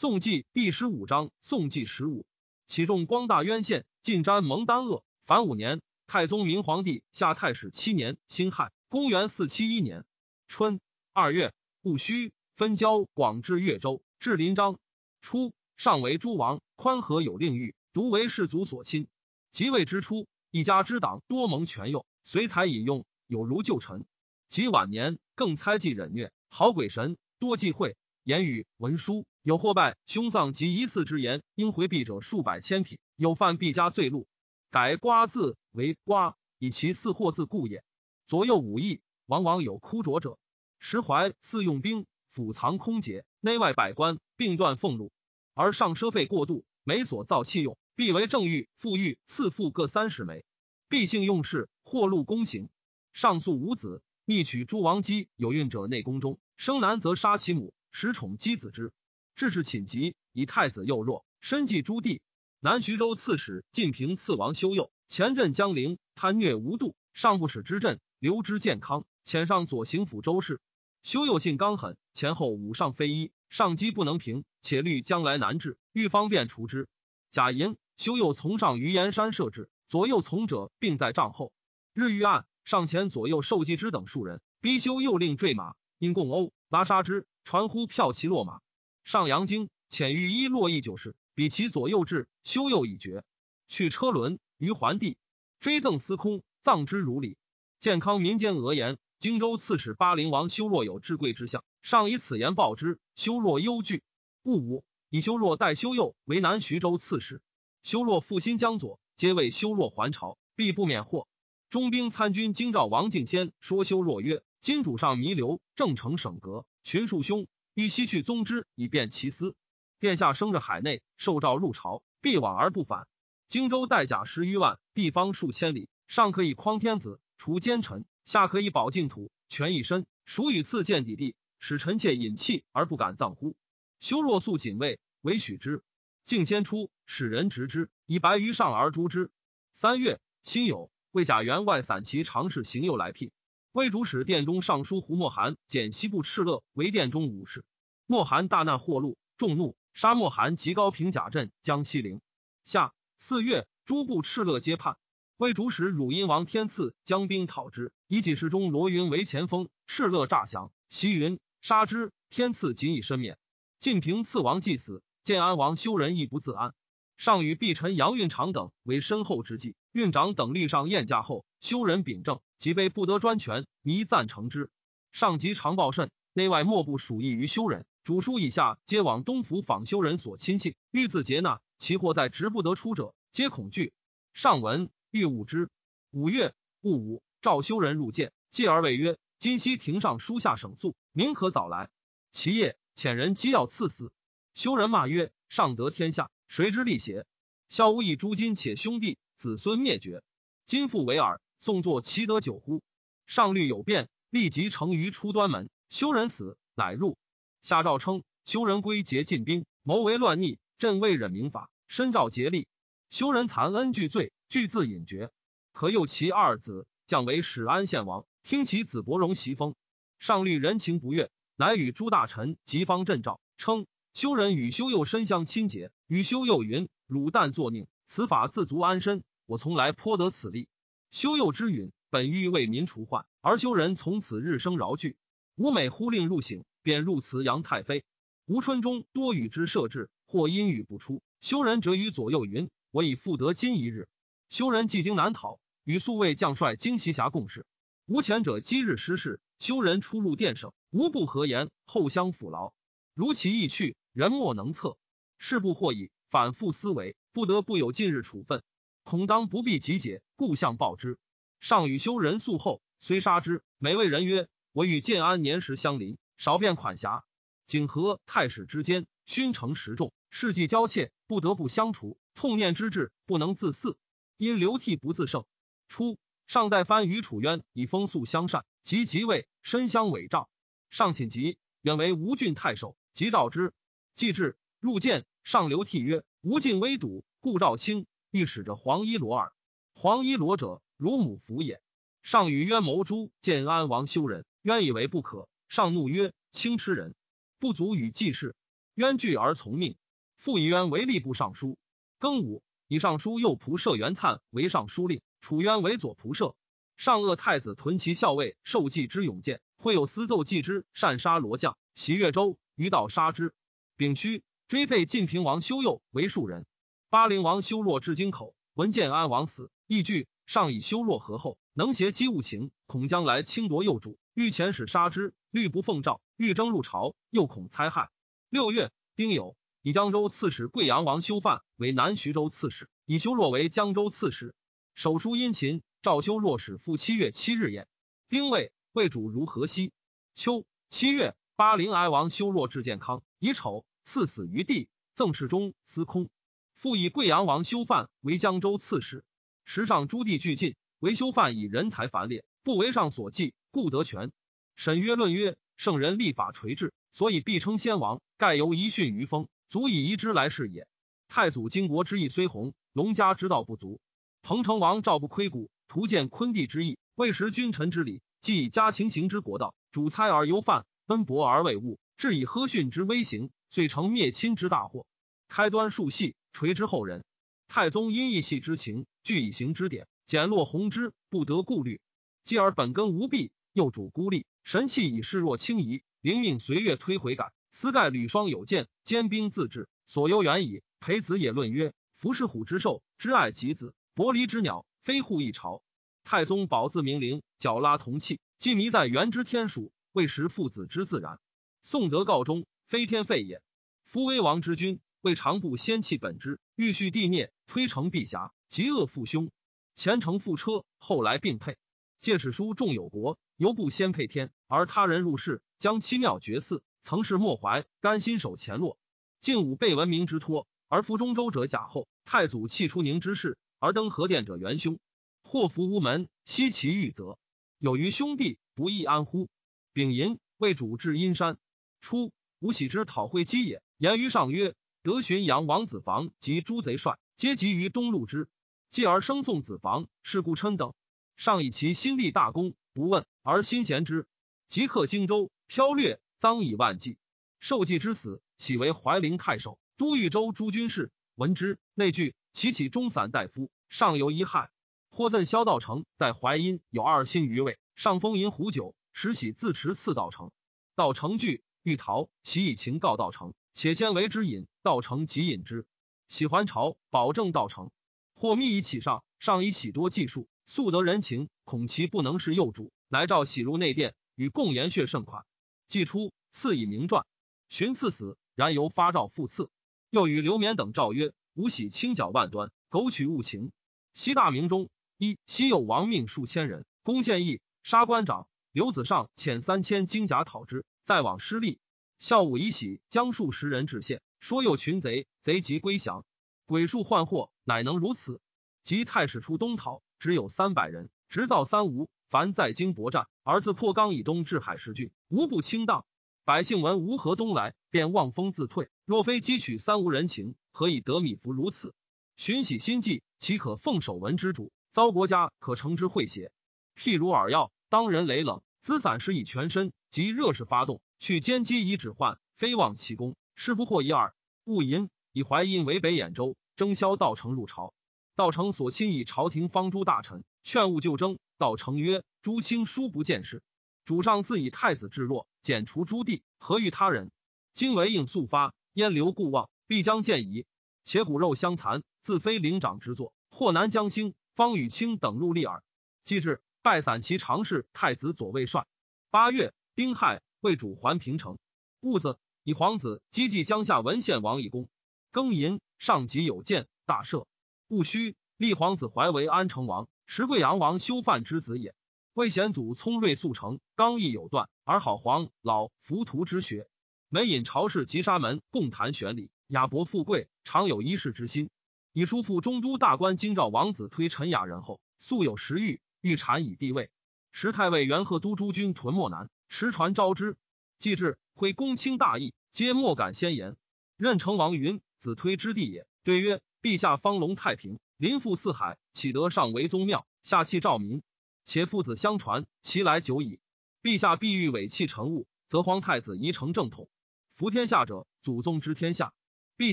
宋纪第十五章，宋纪十五，启重光大渊县，进瞻蒙丹鄂。凡五年，太宗明皇帝下太史七年，辛亥，公元四七一年春二月戊戌，分交广至越州，至临漳。初，上为诸王，宽和有令欲，独为士族所亲。即位之初，一家之党多蒙权佑，随才引用，有如旧臣。及晚年，更猜忌忍虐，好鬼神，多忌讳。言语文书有获败凶丧及疑似之言，应回避者数百千匹，有犯必加罪录。改瓜字为瓜，以其四或字故也。左右武艺，往往有枯浊者。石怀四用兵，府藏空劫，内外百官并断俸禄，而上奢费过度，每所造器用，必为正欲、富裕赐赋各三十枚。必性用事，或禄公行。上诉五子，密取诸王姬有孕者内宫中，生男则杀其母。时宠姬子之，至是寝疾，以太子幼弱，身寄诸弟。南徐州刺史晋平赐王修佑，前镇江陵，贪虐无度，上不使之镇，留之健康，遣上左行府周氏。修佑性刚狠，前后武上非一，上机不能平，且虑将来难治，欲方便除之。贾银修佑从上于岩山设置，左右从者并在帐后。日遇案，上前左右受祭之等数人，逼修佑令坠马，因共殴拉杀之。传呼票骑落马，上阳经遣御医洛邑九事，比其左右至，修右已绝。去车轮于桓帝，追赠司空，葬之如礼。健康民间讹言，荆州刺史巴陵王修若有至贵之相，上以此言报之，修若忧惧。戊午，以修若代修右为南徐州刺史。修若复新江左，皆为修若还朝，必不免祸。中兵参军京兆王敬先说修若曰：今主上弥留，正成省阁。群庶兄欲西去宗之，以便其私。殿下生着海内，受诏入朝，必往而不返。荆州带甲十余万，地方数千里，上可以匡天子，除奸臣；下可以保净土，权一身。孰与赐见底地，使臣妾隐弃而不敢葬乎？修若素谨卫，唯许之。敬先出，使人执之，以白于上而诛之。三月，辛酉，为甲员外散骑常侍行右来聘。魏主使殿中尚书胡莫涵简西部敕勒为殿中武士。莫寒大难获禄，众怒，杀莫寒及高平甲镇江西陵。下四月，诸部敕勒皆叛。魏主使汝阴王天赐将兵讨之，以己事中罗云为前锋。敕勒诈降，袭云杀之。天赐仅以身免。晋平次王既死，建安王修仁亦不自安。上与毕臣杨运长等为身后之计。运长等立上宴驾后，修仁秉政。即被不得专权，弥赞成之。上级常报甚，内外莫不属意于修人。主书以下皆往东府访修人所亲信，欲自劫纳，其或在直不得出者，皆恐惧。上闻，欲务之。五月戊午，召修人入见，继而谓曰：“今夕庭上书下省诉，明可早来。”其夜遣人机要赐死。修人骂曰：“上得天下，谁之利邪？孝无以诸今且兄弟子孙灭绝，今复为尔。”宋作其得久乎？上虑有变，立即成于出端门。修人死，乃入。下诏称修人归结进兵，谋为乱逆，朕未忍明法，申诏竭力。修人残恩俱罪，俱自隐绝。可诱其二子降为始安县王，听其子伯荣袭封。上虑人情不悦，乃与诸大臣及方镇诏，称修人与修佑身相亲结。与修佑云：汝但作佞，此法自足安身。我从来颇得此利。修佑之允，本欲为民除患，而修人从此日生饶惧。吾每忽令入省，便入辞杨太妃。吴春中多与之设置，或阴雨不出。修人折于左右云：“我已复得今一日。”修人既经难逃，与宿卫将帅荆西侠共事。吴前者今日失事，修人出入殿省，无不何言，后相抚劳。如其意去，人莫能测。事不或已，反复思维，不得不有近日处分。恐当不必急解，故相报之。上与修人素后，虽杀之，每谓人曰：“我与建安年时相邻，少变款狭。景和太史之间，勋承实重，事迹交切，不得不相除。痛念之至，不能自肆，因流涕不自胜。初，尚在藩与楚渊以风素相善，及即位，身相委诏。上寝疾，远为吴郡太守，即召之。既至，入见，上流涕曰：“吴郡危堵，故召卿。”欲使着黄衣罗耳，黄衣罗者，如母服也。上与渊谋诛建安王修人，渊以为不可。上怒曰：“轻痴人，不足与济事。”渊惧而从命，复以渊为吏部尚书。庚午，以尚书右仆射袁粲为尚书令，楚渊为左仆射。上恶太子屯骑校尉受祭之勇健，会有私奏祭之擅杀罗将，袭越州，于道杀之。丙戌，追废晋平王修佑为庶人。巴陵王修若至京口，闻建安王死，意惧。上以修若何后，能携机务情，恐将来侵夺幼主，欲遣使杀之。律不奉诏，欲征入朝，又恐灾害。六月，丁酉，以江州刺史贵阳王修范为南徐州刺史，以修若为江州刺史。手书殷勤。诏修若使复七月七日宴。丁未，魏主如河西。秋七月，巴陵哀王修若至健康，以丑赐死于地。赠侍中司空。复以贵阳王修范为江州刺史。时上诸地俱进，唯修范以人才繁列，不为上所忌，故得权。审曰论曰：圣人立法垂治，所以必称先王。盖由遗训于风，足以移之来世也。太祖经国之意虽宏，龙家之道不足。彭城王赵不窥古。图见昆帝之意，未识君臣之礼，既以家情行之国道，主猜而忧犯，奔薄而为物，至以呵训之威行，遂成灭亲之大祸。开端数系，垂之后人。太宗因义系之情，具以行之典，简落弘之，不得顾虑。继而本根无弊，又主孤立，神器以示若轻移，灵命随月推回改。斯盖履霜有见，坚兵自治，所忧远矣。裴子也论曰：服是虎之兽，知爱己子，伯离之鸟。非护一朝，太宗宝自明灵，脚拉铜器，既迷在元之天数，未识父子之自然。宋德告终，非天废也。夫威王之君，未尝不先弃本之，欲续帝孽，推诚陛下，极恶父兄，前程父车，后来并配。借史书重有国，犹不先配天，而他人入世，将七庙绝嗣，曾是莫怀，甘心守前落。晋武被文明之托，而服中州者假后。太祖弃出宁之事。而登河殿者元凶，祸福无门，悉其欲则有余兄弟不亦安乎？丙寅，为主至阴山。初，吴喜之讨会稽也，言于上曰：“得寻阳王子房及诸贼帅，皆集于东路之。继而生送子房，是故琛等。上以其心立大功，不问而心贤之。即克荆州，飘掠赃以万计。受计之死，喜为怀陵太守、都豫州诸军事。闻之，内惧。”其起中散大夫，上有一害。或赠萧道成在淮阴有二心余位，上封银壶酒，时喜自持赐道成。道成惧，欲逃，其以情告道成，且先为之饮。道成即饮之，喜还朝，保证道成。或密以启上，上以喜多计数，素得人情，恐其不能是幼主，乃召喜入内殿，与共言血盛款。既出，赐以名传。寻赐死，然由发诏复赐。又与刘勉等诏曰。吾喜清剿万端，苟取物情。西大明中，一西有亡命数千人，攻献义，杀官长。刘子尚遣三千精甲讨之，再往失利。孝武以喜将数十人至县，说有群贼，贼即归降。鬼术幻惑，乃能如此。及太史出东讨，只有三百人，执造三无。凡在京搏战，而自破冈以东至海石郡，无不倾荡。百姓闻吴河东来，便望风自退。若非积取三无人情。何以得米服如此？寻喜心计，岂可奉守文之主？遭国家可成之会邪？譬如饵药，当人雷冷，资散失以全身，及热势发动，去歼击以止患，非忘其功，是不获一二。戊寅，以淮阴为北兖州，征萧道成入朝。道成所亲以朝廷方诸大臣，劝勿就征。道成曰：“诸卿殊不见事。主上自以太子至弱，减除诸地，何欲他人？今为应速发，焉留故望？”必将见矣。且骨肉相残，自非灵长之作。或南将兴、方与卿等入立耳。既至，拜散其常侍太子左卫帅。八月，丁亥，为主还平城。戊子，以皇子积济江夏文献王以功。庚寅，上级有见，大赦。戊戌，立皇子怀为安成王，时贵阳王修范之子也。魏显祖聪锐速成，刚毅有断，而好黄老浮屠之学，每引朝士及沙门共谈玄理。雅伯富贵，常有一世之心。以叔父中都大官京兆王子推陈雅人后，素有食欲，欲禅以地位。时太尉元贺都诸军屯漠南，持传招之。既至，挥公卿大义，皆莫敢先言。任成王云：“子推之地也。”对曰：“陛下方隆太平，临覆四海，岂得上为宗庙，下弃兆民？且父子相传，其来久矣。陛下必欲委弃臣物，则皇太子宜成正统。服天下者。”祖宗之天下。陛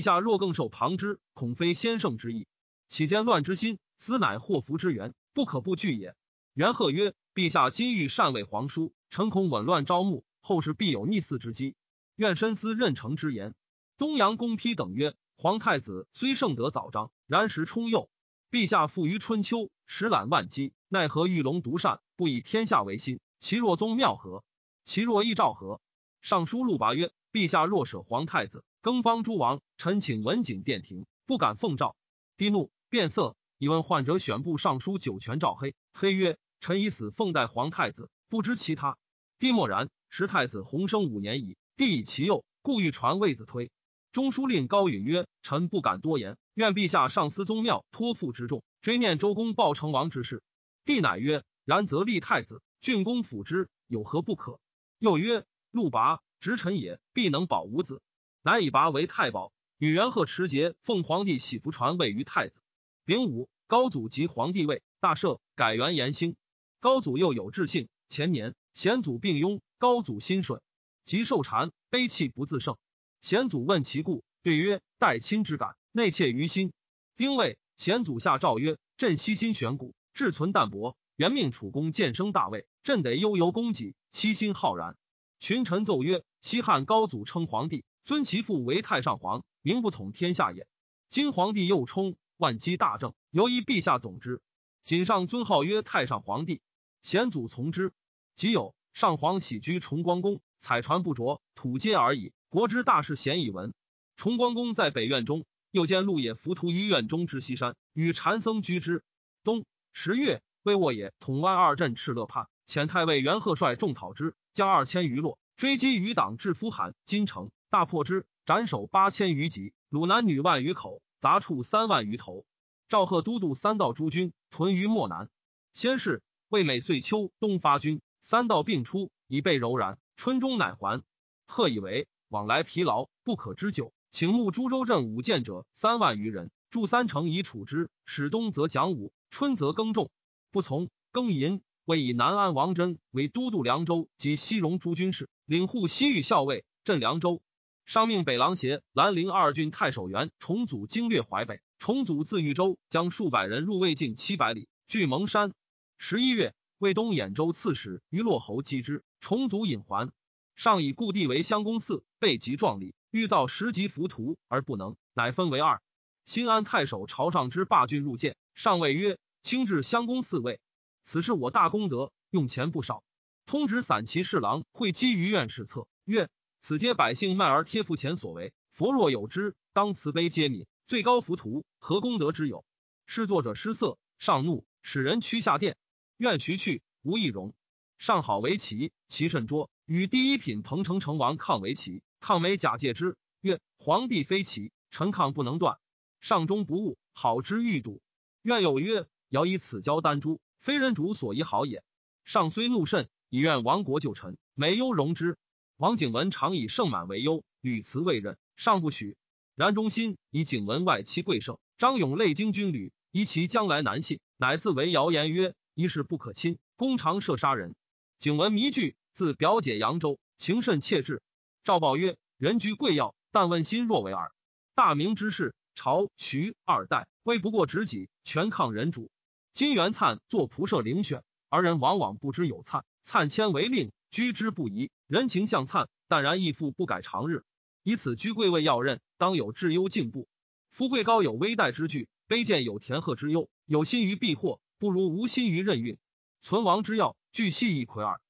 下若更受旁之，恐非先圣之意。其间乱之心，斯乃祸福之源，不可不惧也。元贺曰：陛下今欲禅位皇叔，臣恐紊乱朝暮，后世必有逆嗣之机。愿深思任成之言。东阳公批等曰：皇太子虽圣德早彰，然时冲幼。陛下富于春秋，实览万机，奈何玉龙独善，不以天下为心？其若宗庙何？其若义兆何？尚书陆拔曰：陛下若舍皇太子。更方诸王，臣请文景殿庭，不敢奉诏。帝怒，变色，以问患者选部尚书九泉赵黑。黑曰：“臣以死奉待皇太子，不知其他。”帝默然。时太子弘生五年矣，帝以其幼，故欲传位子推。中书令高允曰：“臣不敢多言，愿陛下上思宗庙托付之重，追念周公报成王之事。”帝乃曰：“然则立太子，郡公辅之，有何不可？”又曰：“陆拔直臣也，必能保五子。”乃以拔为太保，与元贺持节，奉皇帝玺符传位于太子。丙午，高祖即皇帝位，大赦，改元延兴。高祖又有志信，前年贤祖病庸，高祖心顺，即受禅，悲泣不自胜。贤祖问其故，对曰：“待亲之感，内切于心。”丁未，贤祖下诏曰：“朕悉心选古，志存淡泊，原命楚公渐生大位，朕得悠游功绩，其心浩然。”群臣奏曰：“西汉高祖称皇帝。”尊其父为太上皇，名不统天下也。今皇帝又冲，万机大政，犹依陛下总之。谨上尊号曰太上皇帝，贤祖从之。即有上皇喜居崇光宫，彩船不着，土阶而已。国之大事，咸以闻。崇光公在北院中，又见陆野浮屠于院中之西山，与禅僧居之。冬十月，魏沃野统万二镇敕勒叛，遣太尉元贺率众讨之，将二千余落，追击余党至夫罕金城。大破之，斩首八千余级，虏男女万余口，杂畜三万余头。赵贺都督三道诸军屯于漠南。先是，魏每岁秋冬发军，三道并出，以备柔然。春中乃还。贺以为往来疲劳，不可知久，请募株洲镇武建者三万余人，筑三城以处之。始冬则讲武，春则耕种。不从，耕寅。魏以南安王真为都督凉州及西戎诸军事，领护西域校尉，镇凉州。上命北狼邪、兰陵二郡太守元重组经略淮北，重组自豫州将数百人入魏境七百里，据蒙山。十一月，魏东兖州刺史于洛侯击之，重组引还。上以故地为襄公寺，备极壮丽，欲造十级浮屠而不能，乃分为二。新安太守朝上之霸郡入见，上谓曰：“卿至襄公寺位，此是我大功德，用钱不少。”通直散骑侍郎会稽于院侍策曰。此皆百姓卖而贴付前所为。佛若有之，当慈悲皆悯。最高浮屠，何功德之有？是作者失色，上怒，使人驱下殿。愿徐去，无易容。上好围棋，棋甚拙。与第一品彭城成王抗为齐，抗美假借之，曰：“皇帝非齐，臣抗不能断。”上中不悟，好之欲睹。愿有曰：“遥以此交丹朱，非人主所宜好也。”上虽怒甚，以愿亡国救臣，美忧容之。王景文常以盛满为忧，屡辞未任，上不许。然忠心以景文外戚贵盛，张勇累经军旅，疑其将来难信，乃自为谣言曰：“一事不可亲，公常射杀人。”景文迷惧，自表解扬州，情甚切志。赵报曰：“人居贵要，但问心若为耳。大明之士，朝徐二代，微不过执己，全抗人主。金元灿作仆射遴选，而人往往不知有灿。灿迁为令。”居之不疑，人情向灿，淡然亦复不改常日。以此居贵位要任，当有至优进步。富贵高有微待之惧，卑贱有田鹤之忧。有心于避祸，不如无心于任运。存亡之要，俱系一魁耳。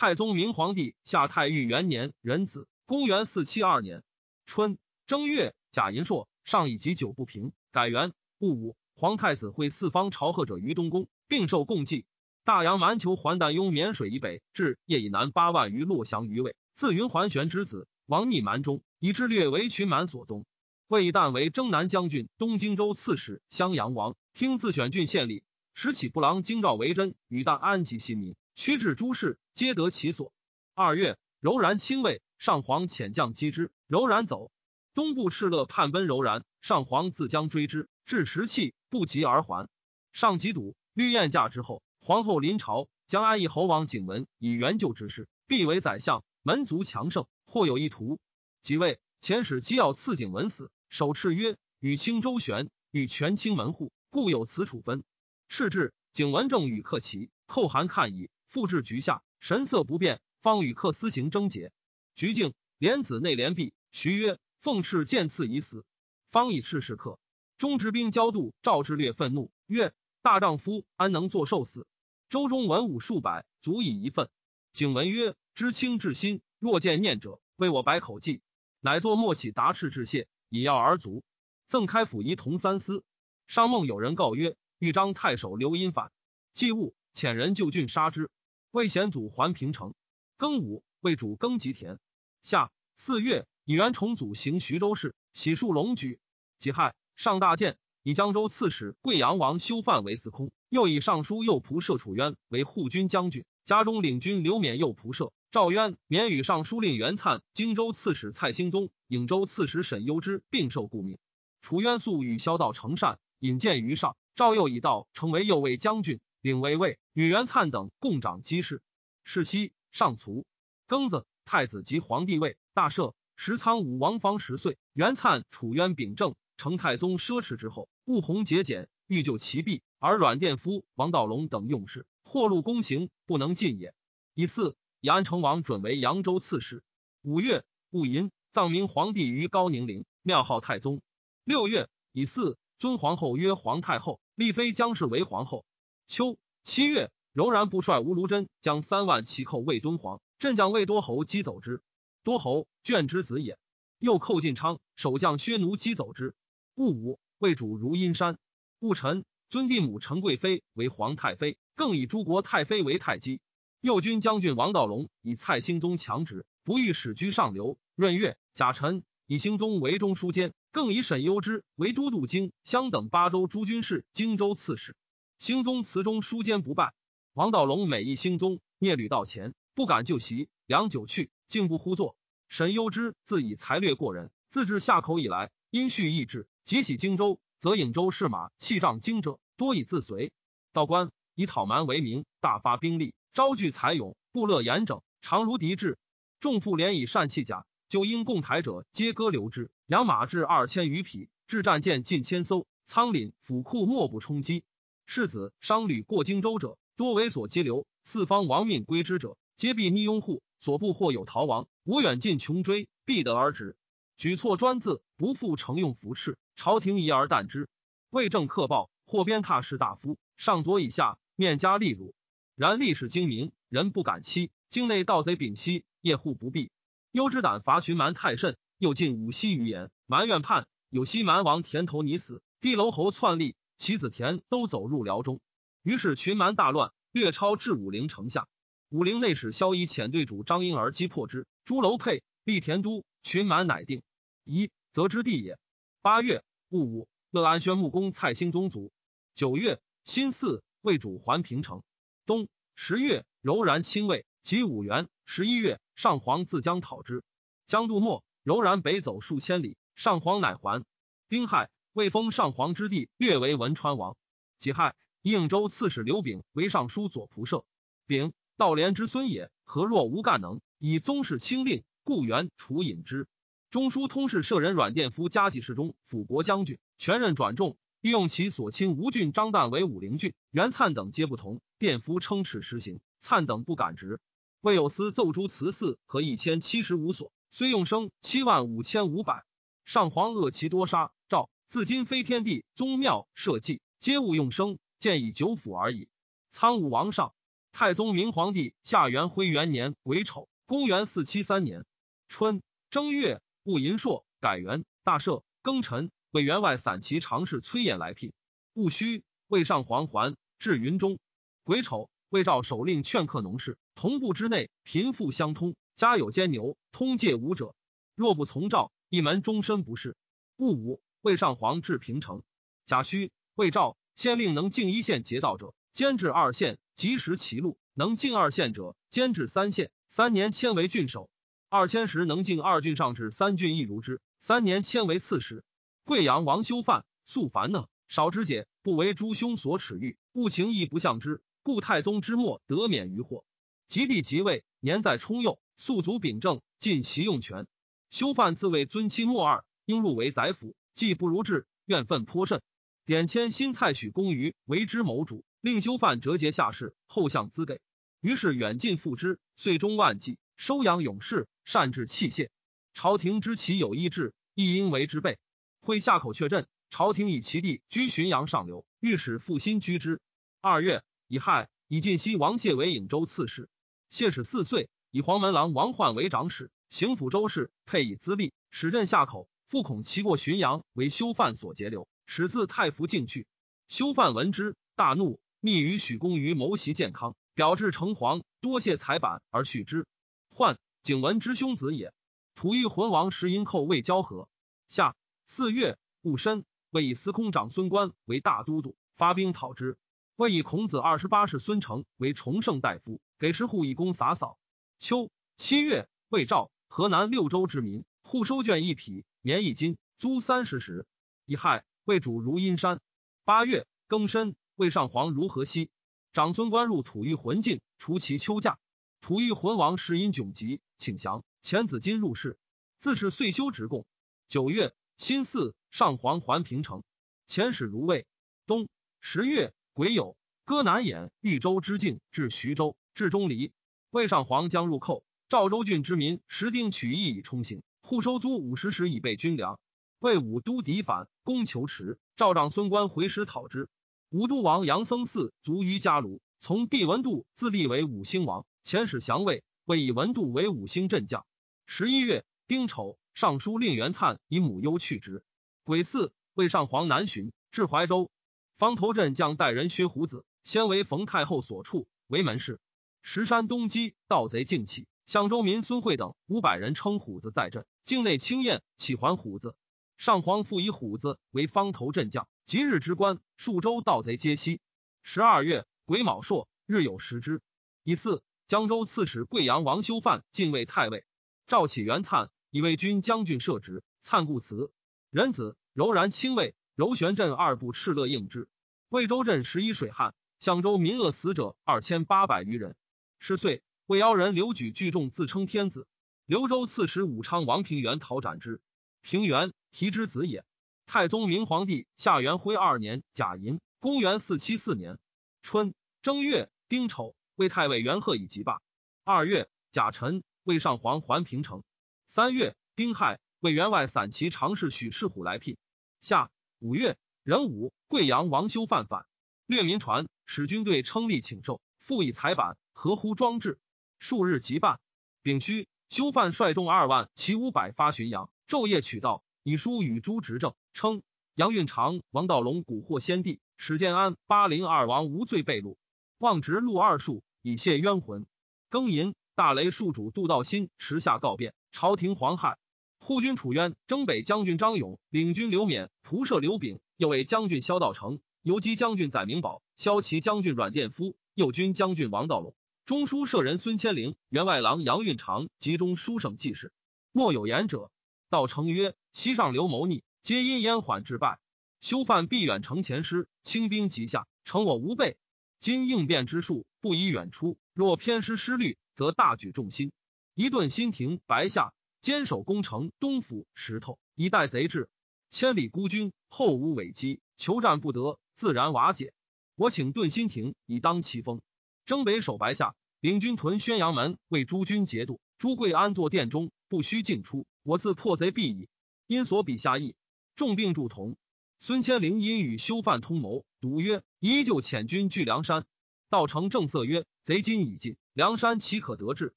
太宗明皇帝下太裕元年壬子，公元四七二年春正月，贾银硕上以及九不平，改元戊午。皇太子会四方朝贺者于东宫，并受贡祭。大洋蛮酋还旦雍沔水以北至叶以南八万余落降于魏，自云桓玄之子，王逆蛮中，以之略为群蛮所宗。魏旦为征南将军、东荆州刺史、襄阳王，听自选郡县吏，使起不郎京兆为真，与旦安吉新民，驱至诸事，皆得其所。二月，柔然亲卫，上皇遣将击之，柔然走。东部敕勒叛奔柔然，上皇自将追之，至石器，不及而还。上即堵，绿燕驾之后。皇后临朝，将安邑侯王景文以援救之事，必为宰相，门族强盛，或有一图。即位，遣使机要赐景文死，首敕曰：“与卿周旋，与权倾门户，故有此处分。”敕至，景文正与客齐，叩函看矣，复至局下，神色不变，方与客私行争节。局境连子内连璧，徐曰：“奉敕见赐已死。”方以敕示客。中直兵交度赵之略愤怒曰：“大丈夫安能作受死？”周中文武数百，足以一份。景文曰：“知卿至心，若见念者，为我百口计。”乃作莫起达赤致谢，以药而卒。赠开府仪同三司。商梦有人告曰：“豫章太守刘因反，既误遣人就郡杀之。”魏显祖还平城。庚午，魏主耕吉田。夏四月，以元崇祖行徐州事，洗漱龙举。己亥，上大建，以江州刺史贵阳王修范为司空，又以尚书右仆射楚渊为护军将军，家中领军刘勉右仆射。赵渊免与尚书令袁粲、荆州刺史蔡兴宗、颍州刺史沈攸之并受顾命。楚渊素与萧道成善，引荐于上。赵又以道成为右卫将军，领卫尉，与袁粲等共掌机事。是夕，上卒，庚子，太子即皇帝位，大赦。时苍武王方十岁。袁粲、楚渊秉政，成太宗奢侈之后，务弘节俭，欲救其弊，而阮殿夫、王道隆等用事，或入宫刑，不能进也。以四。以安成王准为扬州刺史。五月，戊寅，葬明皇帝于高宁陵，庙号太宗。六月，以嗣尊皇后曰皇太后，立妃姜氏为皇后。秋七月，柔然不率吴卢真将三万骑寇魏敦煌，镇将魏多侯击走之。多侯眷之子也。又寇晋昌，守将薛奴击走之。戊午，魏主如阴山。戊辰，尊帝母陈贵妃为皇太妃，更以诸国太妃为太姬。右军将军王道隆以蔡兴宗强直，不欲使居上流。闰月，甲辰，以兴宗为中书监，更以沈攸之为都督京襄等八州诸军事、荆州刺史。兴宗祠中书监不拜。王道隆每议兴宗，聂履道前，不敢就席。良久去，竟不呼坐。沈攸之自以才略过人，自至夏口以来，因蓄意志，即起荆州，则颍州士马弃仗荆者，多以自随。道官以讨蛮为名，大发兵力。招聚才勇，部乐严整，常如敌志。众妇连以善器甲，就因共台者，皆割留之。养马至二千余匹，至战舰近千艘，仓廪府库莫不充饥。世子商旅过荆州者，多为所羁留。四方亡命归之者，皆必逆拥护。所部或有逃亡，吾远近穷追，必得而止。举措专自，不复承用服斥。朝廷疑而惮之。魏政克暴，或鞭挞士大夫，上左以下，面加利辱。然历史精明，人不敢欺。境内盗贼丙息，夜户不闭。幽之胆伐群蛮太甚，又进五溪余言，蛮怨叛。有西蛮王田头拟死，地楼侯篡立，其子田都走入辽中。于是群蛮大乱，略超至武陵城下。武陵内史萧仪遣队主张婴儿击破之，朱楼沛立田都，群蛮乃定。夷则之地也。八月戊午，乐安宣穆公蔡兴宗卒。九月辛巳，魏主还平城。冬十月，柔然亲魏，及五元。十一月，上皇自将讨之。将渡末，柔然北走数千里，上皇乃还。丁亥，魏封上皇之弟略为文川王。己亥，应州刺史刘炳为尚书左仆射。丙，道廉之孙也，何若无干能？以宗室亲令，故元除引之。中书通事舍人阮殿夫加给事中，辅国将军，全任转重。欲用其所亲吴郡张旦为武陵郡，袁粲等皆不同。殿夫称敕实行，粲等不敢直。魏有司奏诸祠寺和一千七十五所，虽用生七万五千五百。上皇恶其多杀。诏自今非天地宗庙社稷，皆勿用生，见以九府而已。苍武王上，太宗明皇帝下元徽元年癸丑，公元四七三年春正月戊寅朔，改元大赦。庚辰。为员外散骑常侍崔琰来聘，戊戌，魏上皇还至云中。癸丑，魏赵首令劝客农事，同部之内贫富相通，家有奸牛，通借无者。若不从诏，一门终身不仕。戊午，魏上皇至平城。贾诩，魏赵先令能进一线劫道者，监至二县，及时其路；能进二县者，监至三县，三年迁为郡守。二千时能进二郡上至三郡亦如之，三年迁为刺史。贵阳王修范素烦讷，少之解，不为诸兄所耻欲，物情亦不向之，故太宗之末得免于祸。及帝即位，年在冲幼，素足秉政，尽其用权。修范自谓尊妻莫二，应入为宰辅，既不如志，怨愤颇甚。典迁新蔡许公于为之谋主，令修范折节下士，后向资给。于是远近复之，岁终万计，收养勇士，善治器械。朝廷知其有一志，亦应为之备。会下口却阵，朝廷以其地居浔阳上流，御史复心居之。二月，乙亥，以晋西王谢为颍州刺史。谢始四岁，以黄门郎王焕为长史，行抚州事，配以资历。使镇下口，复恐其过浔阳，为修范所截留，使自太服进去。修范闻之，大怒，密与许公于谋袭健康。表至城隍，多谢彩板而续之。患景文之兄子也。吐欲魂王石英寇未交合。下四月戊申，为以司空长孙观为大都督，发兵讨之。为以孔子二十八世孙成为崇圣大夫，给十户以功洒扫。秋七月，魏赵河南六州之民户收卷一匹，年一金，租三十石。乙亥，魏主如阴山。八月庚申，魏上皇如河西。长孙观入吐欲魂境，除其秋假。吐欲魂王时因窘急，请降。遣子金入室，自是岁修职贡。九月辛巳，上皇还平城。遣使如魏。冬十月癸酉，割南兖豫州之境至徐州，至钟离。魏上皇将入寇，赵州郡之民石丁取义以充行，户收租五十石以备军粮。魏武都敌反，攻求池，赵长孙观回师讨之。武都王杨僧嗣卒于家庐，从帝文度自立为五星王，遣使降魏，魏以文度为五星镇将。十一月丁丑，尚书令元粲以母忧去职。癸巳，魏上皇南巡，至怀州，方头镇将代人薛胡子，先为冯太后所处，为门士。石山东击，盗贼尽起，相州民孙惠等五百人称虎子在镇，境内清晏，起还虎子。上皇复以虎子为方头镇将。即日之官，数州盗贼皆悉。十二月癸卯朔，日有食之。以次，江州刺史贵阳王修范进位太尉。赵启元灿以为军将军设职，灿故辞。仁子柔然亲卫柔玄镇二部敕勒应之。魏州镇十一水旱，相州民饿死者二千八百余人。十岁，魏妖人刘举聚众自称天子。刘州刺史武昌王平原讨斩之。平原提之子也。太宗明皇帝夏元徽二年甲寅，公元四七四年春正月丁丑，魏太尉元贺以即罢。二月甲辰，魏上皇还平城。三月丁亥，魏员外散骑常侍许世虎来聘。夏五月壬午，贵阳王修范反，略民传，使军队称立请寿，复以彩板，合乎装置。数日即办。丙戌，修范率众二万骑五百发浔阳，昼夜取道，以书与诸执政。称杨运长、王道隆蛊惑先帝，史建安、巴陵二王无罪被戮，望直录二数以谢冤魂。庚寅，大雷戍主杜道新持下告变，朝廷惶骇。护军楚渊、征北将军张勇、领军刘勉、仆射刘炳，右为将军萧道成、游击将军载明宝、骁骑将军阮殿夫、右军将军王道隆、中书舍人孙千龄、员外郎杨运长及中书省记事。莫有言者。道成曰：西上刘谋逆。皆因燕缓致败，修犯必远城前师，轻兵急下，成我无备。今应变之术不宜远出，若偏失失虑，则大举众心。一顿新亭、白下，坚守攻城东府石头，以待贼至。千里孤军，后无尾击，求战不得，自然瓦解。我请顿新亭以当其锋。征北守白下，领军屯宣阳门，为诸军节度。朱贵安坐殿中，不须进出。我自破贼必矣。因所比下意。重病助同，孙千灵因与修范通谋，赌曰：“依旧遣军据梁山。”道成正色曰：“贼今已尽，梁山岂可得志？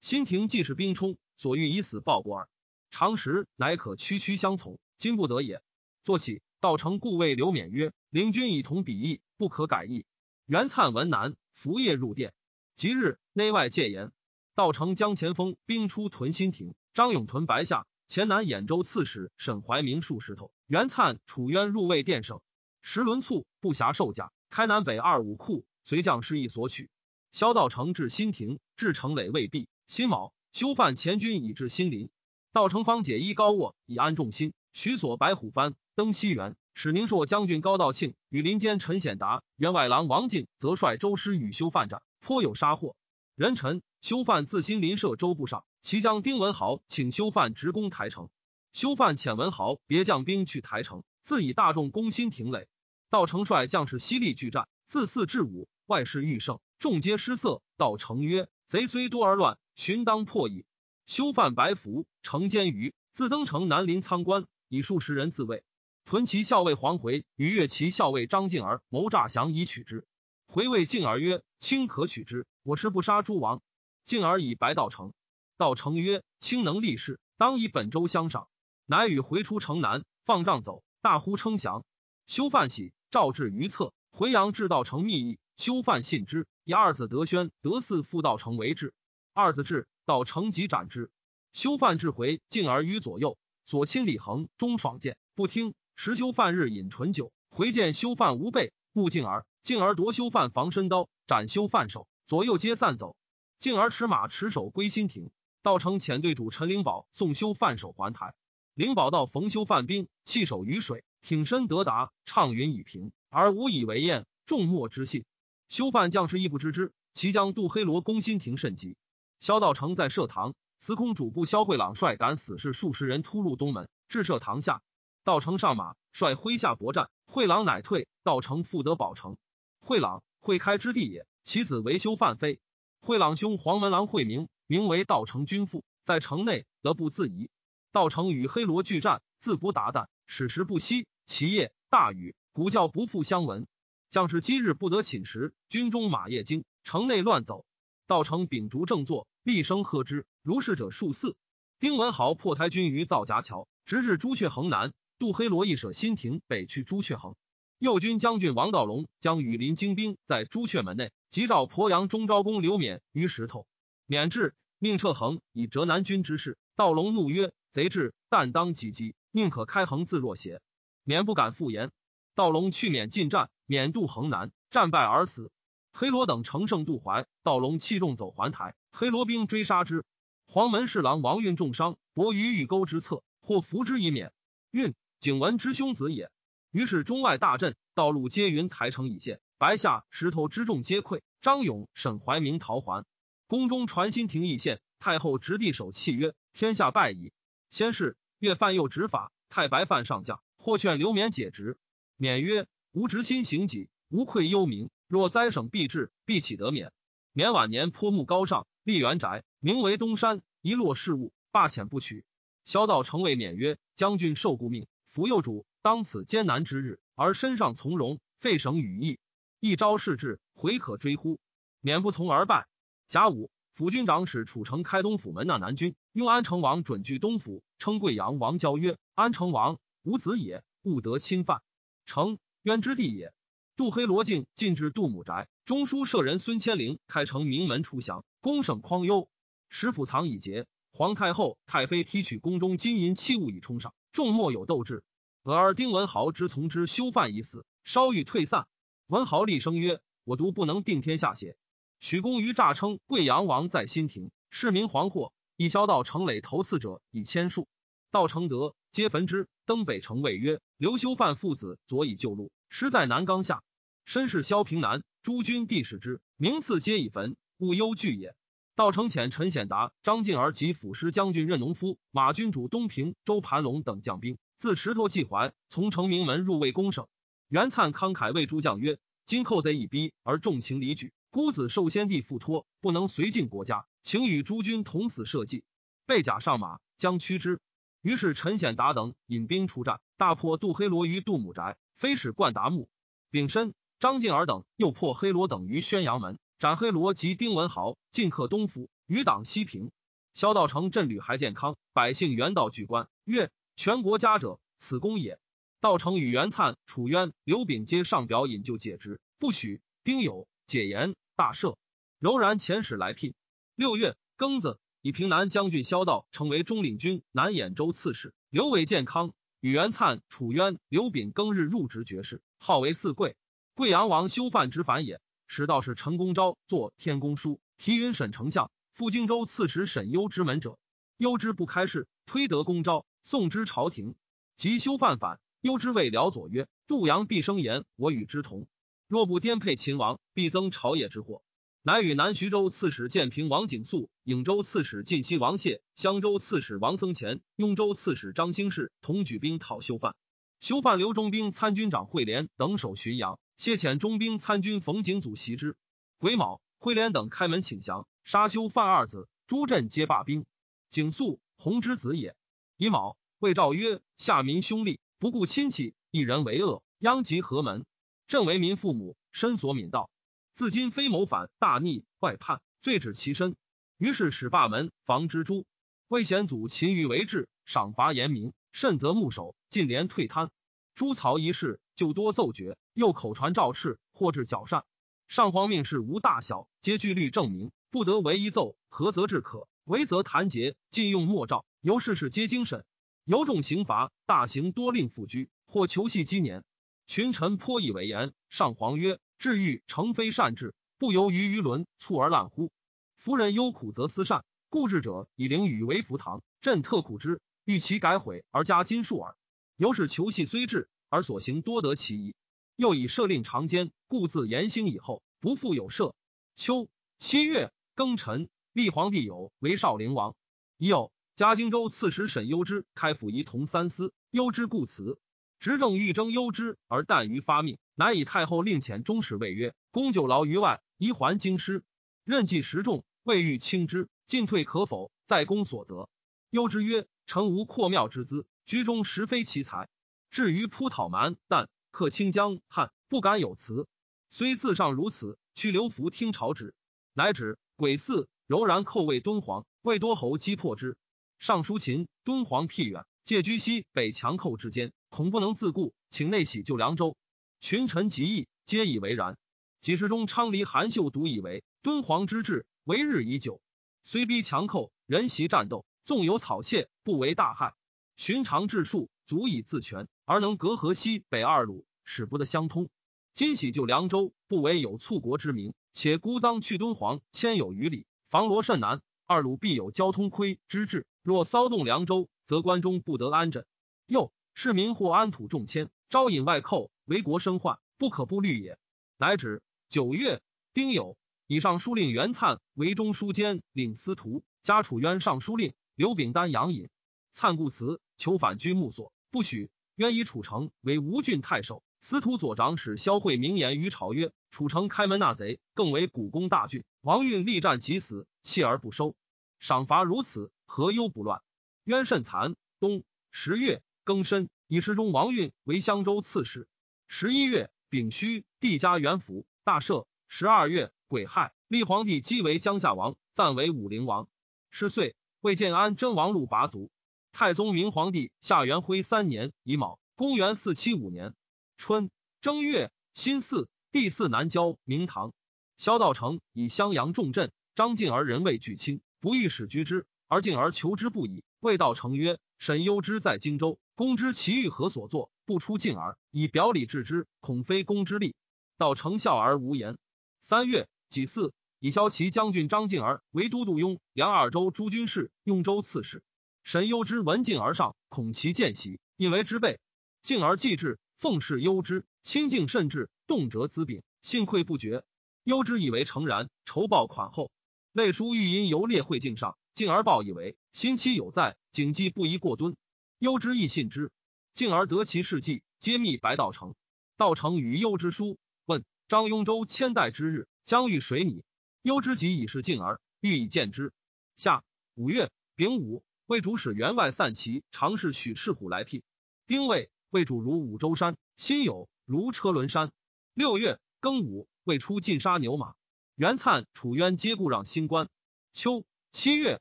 新亭既是兵冲，所欲以死报国耳。常时乃可区区相从，今不得也。”坐起，道成故谓刘勉曰：“领军以同比翼，不可改意。”袁灿闻南，伏夜入殿。即日内外戒严。道成将前锋兵出屯新亭，张永屯白下。前南兖州刺史沈怀明数石头，袁粲、楚渊入魏殿省，石轮簇不暇受甲，开南北二武库，随将士意所取。萧道成至新亭，至城垒未毕。辛卯，修范前军已至新林，道成方解衣高卧，以安众心。徐所白虎幡登西园，使宁朔将军高道庆与林间陈显达、员外郎王进则率周师与修范战，颇有杀获。人臣修范自新林舍州部上。其将丁文豪请修范直攻台城。修范遣文豪别将兵去台城，自以大众攻新亭垒。道成率将士犀利拒战，自四至五，外事愈盛，众皆失色。道成曰：“贼虽多而乱，寻当破矣。”修范白服，乘监于，自登城南临仓关，以数十人自卫。屯骑校尉黄回与越骑校尉张敬儿谋诈降以取之。回谓敬儿曰：“卿可取之，我师不杀诸王。”敬儿以白道成。道成曰：“卿能立事，当以本州相赏。”乃与回出城南，放帐走，大呼称降。修范喜。召至于策，回阳至道成密议，修范信之，以二子德宣、德嗣复道成为质。二子至，道成即斩之。修范至回，敬而于左右，左亲李恒终爽见，不听。时修范日饮醇酒，回见修范无备，目敬而敬而夺修范防身刀，斩修范手，左右皆散走。敬而持马持手归新亭。道成遣队主陈灵宝送修范手还台。灵宝道逢修犯兵弃守于水。挺身得达，畅云以平，而无以为验。众莫之信。修范将士亦不知之。其将杜黑罗攻新亭甚急。萧道成在设堂，司空主簿萧惠朗率赶死士数十人突入东门，至社堂下。道成上马，率麾下搏战。惠朗乃退。道成复得保城。惠朗，惠开之地也。其子为修范妃。惠朗兄黄门郎惠明，名为道成君父，在城内得不自疑。道成与黑罗俱战，自不达旦，矢石不息。其夜大雨，鼓叫不复相闻。将士今日不得寝食，军中马夜惊，城内乱走。道成秉烛正坐，厉声喝之。如是者数四。丁文豪破台军于皂荚桥，直至朱雀横南。杜黑罗亦舍新亭北去朱雀横。右军将军王道隆将羽林精兵在朱雀门内，急召鄱阳中昭公刘勉于石头。勉至，命撤横以折南军之势。道隆怒曰：“贼至，但当击击，宁可开横自若邪？”免不敢复言。道隆去免进战，免渡横南，战败而死。黑罗等乘胜渡淮，道隆弃重走还台，黑罗兵追杀之。黄门侍郎王运重伤，搏于玉沟之侧，或扶之以免。运景文之兄子也。于是中外大震，道路皆云台城已陷，白下石头之众皆溃。张勇、沈怀明逃还。宫中传新亭易县，太后执地守契曰：“天下败矣。”先是，越犯又执法，太白犯上将。或劝刘勉解职，勉曰：“吾执心行己，无愧幽冥。若灾省必至，必岂得免？”勉晚年颇木高尚，立园宅，名为东山。一落事物，罢遣不取。萧道成谓勉曰：“将军受顾命，扶幼主，当此艰难之日，而身上从容，废省羽翼，一朝事至，回可追乎？”免不从而败。甲午，辅军长使楚城开东府门纳南军，用安成王准据东府，称贵阳王交曰：“安成王。”无子也，勿得侵犯。成渊之地也。杜黑罗境进至杜母宅，中书舍人孙千灵开城名门出降，公省匡忧。使府藏已竭。皇太后、太妃提取宫中金银器物以充上，众莫有斗志。俄而丁文豪之从之修范已死，稍欲退散。文豪厉声曰：“我独不能定天下邪？”许公于诈称贵阳王在新亭，市民惶惑，以萧道成垒头次者以千数。道成德皆焚之。登北城谓曰：“刘修范父子左以旧路，师在南冈下。身是萧平南，诸君地使之，名次皆已焚，勿忧惧也。”道成遣陈显达、张敬儿及辅师将军任农夫、马君主东平、周盘龙等将兵，自石头济淮，从城名门入魏公省。袁粲慷慨谓诸将曰：“今寇贼已逼，而众情离举，孤子受先帝付托，不能随进国家，请与诸军同死社稷。”被甲上马，将驱之。于是陈显达等引兵出战，大破杜黑罗于杜母宅，飞使冠达木、丙申、张敬儿等，又破黑罗等于宣阳门，斩黑罗及丁文豪，进克东府，余党西平。萧道成镇吕还健康，百姓原道举官曰：“全国家者，此功也。”道成与袁粲、楚渊、刘秉皆上表引咎解职，不许。丁酉，解言，大赦。柔然遣使来聘。六月庚子。以平南将军萧道成为中领军南兖州刺史。刘伟健康与袁粲、楚渊、刘秉庚日入职爵士，号为四贵。贵阳王修范之反也。使道是陈公昭作天公书，提云沈丞相赴荆州刺史沈攸之门者，攸之不开市，推得公昭，送之朝廷。及修范反，攸之谓辽左曰：“杜阳必生言，我与之同。若不颠沛秦王，必增朝野之祸。”乃与南徐州刺史建平王景肃、颍州刺史晋西王谢、襄州刺史王僧虔、雍州刺史张兴世同举兵讨修范。修范刘中兵参军长惠廉等守浔阳，谢遣中兵参军冯景祖袭之。癸卯，惠廉等开门请降，沙修范二子，诸镇皆罢兵。景肃，弘之子也。乙卯，魏诏曰：下民凶利，不顾亲戚，一人为恶，殃及何门？朕为民父母，身所敏道。自今非谋反大逆外叛，罪止其身。于是使罢门，防之诛。魏显祖勤于为治，赏罚严明，慎则牧守，近连退贪。朱曹一事，就多奏决，又口传诏敕，或至矫善。上皇命事无大小，皆据律证明，不得为一奏。何则至可？为则弹节，禁用莫诏。由事事皆精审，尤重刑罚，大刑多令复居，或囚系积年。群臣颇以为言。上皇曰。治欲诚非善治，不由于舆论，促而滥乎？夫人忧苦则思善，故治者以灵与为福堂，朕特苦之，欲其改悔而加金数耳。由是囚系虽治，而所行多得其宜。又以赦令长监，故自延兴以后，不复有赦。秋七月庚辰，立皇帝有为少陵王。已有嘉荆州刺史沈攸之开府仪同三司，攸之故辞。执政欲征攸之，而惮于发命，乃以太后令遣中使谓曰：“公久劳于外，宜还京师。任计时重，未欲轻之，进退可否？在公所责。”攸之曰：“臣无阔庙之资，居中实非其才。至于扑讨蛮，但克清江汉，不敢有辞。虽自上如此，去留服听朝旨。乃止。癸巳，柔然寇魏敦煌，魏多侯击破之。尚书秦，敦煌僻远，借居西北强寇之间。”恐不能自固，请内喜救凉州。群臣极议，皆以为然。几时中，昌黎韩秀独以为敦煌之治为日已久，虽逼强寇，人习战斗，纵有草窃，不为大害。寻常治术，足以自全，而能隔河西北二鲁，使不得相通。今喜救凉州，不为有促国之名，且孤臧去敦煌，千有余里，防罗甚难。二鲁必有交通亏之志，若骚动凉州，则关中不得安枕。又。市民或安土重迁，招引外寇，为国生患，不可不虑也。乃止。九月丁酉，以上书令袁粲为中书监，领司徒，加楚渊尚书令。刘秉丹杨隐。粲故辞，求反居木所，不许。渊以楚城为吴郡太守，司徒左长史萧惠明言于朝曰：“楚城开门纳贼，更为古公大郡。王运力战即死，弃而不收，赏罚如此，何忧不乱？”渊甚残。冬十月。庚申，以时中王运为襄州刺史。十一月丙戌，帝加元辅，大赦。十二月癸亥，立皇帝姬为江夏王，暂为武陵王。十岁，为建安真王禄拔族。太宗明皇帝夏元徽三年乙卯，公元四七五年春正月辛巳，第四南郊明堂。萧道成以襄阳重镇，张敬而人未拒亲，不欲使居之，而敬而求之不已。魏道成曰：“沈攸之在荆州。”公知其欲何所作，不出敬而以表里治之，恐非公之力。道成笑而无言。三月己巳，以骁骑将军张敬儿为都督雍梁二州诸军事、雍州刺史。神忧之闻敬而上，恐其见袭，引为之备。敬而继至，奉事忧之，亲敬甚至，动辄资禀，幸愧不绝。忧之以为诚然，仇报款厚。类书欲因游列会敬上，敬而报以为心期有在，谨记不宜过敦。忧之亦信之，敬而得其事迹，揭秘白道成。道成与忧之书，问张雍州千代之日将遇水拟。忧之己以是敬而欲以见之。下五月丙午，魏主使员外散骑常侍许赤虎来聘。丁未，魏主如五洲山，辛酉如车轮山。六月庚午，魏出尽杀牛马。袁粲、楚渊皆故让新官。秋七月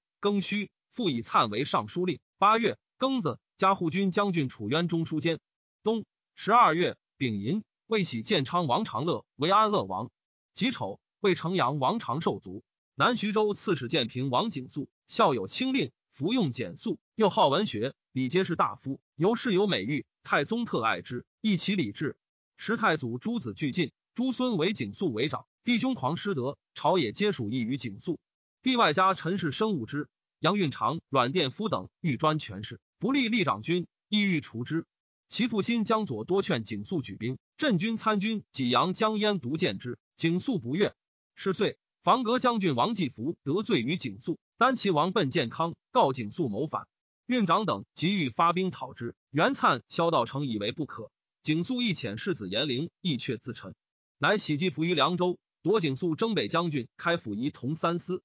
庚戌，复以粲为尚书令。八月庚子。加护军将军楚渊中书监。冬十二月丙寅，魏喜建昌王长乐为安乐王。己丑，魏城阳王长寿卒。南徐州刺史建平王景肃，孝有清令，服用简素，又好文学，礼皆是大夫，由是有美誉。太宗特爱之，益其礼制。时太祖诸子俱进，诸孙为景肃为长，弟兄狂失德，朝野皆属意于景肃。帝外加陈氏生物之杨运长、阮殿夫等，欲专权势。不利立长君，意欲除之。其父新江左多劝景肃举兵，镇军参军济阳江淹独见之，景肃不悦。是岁房阁将军王继福得罪于景肃，单齐王奔健康，告景肃谋反。运长等急欲发兵讨之，袁粲、萧道成以为不可。景肃亦遣世子严陵亦却自陈，乃喜击伏于凉州，夺景肃征北将军，开府仪同三司。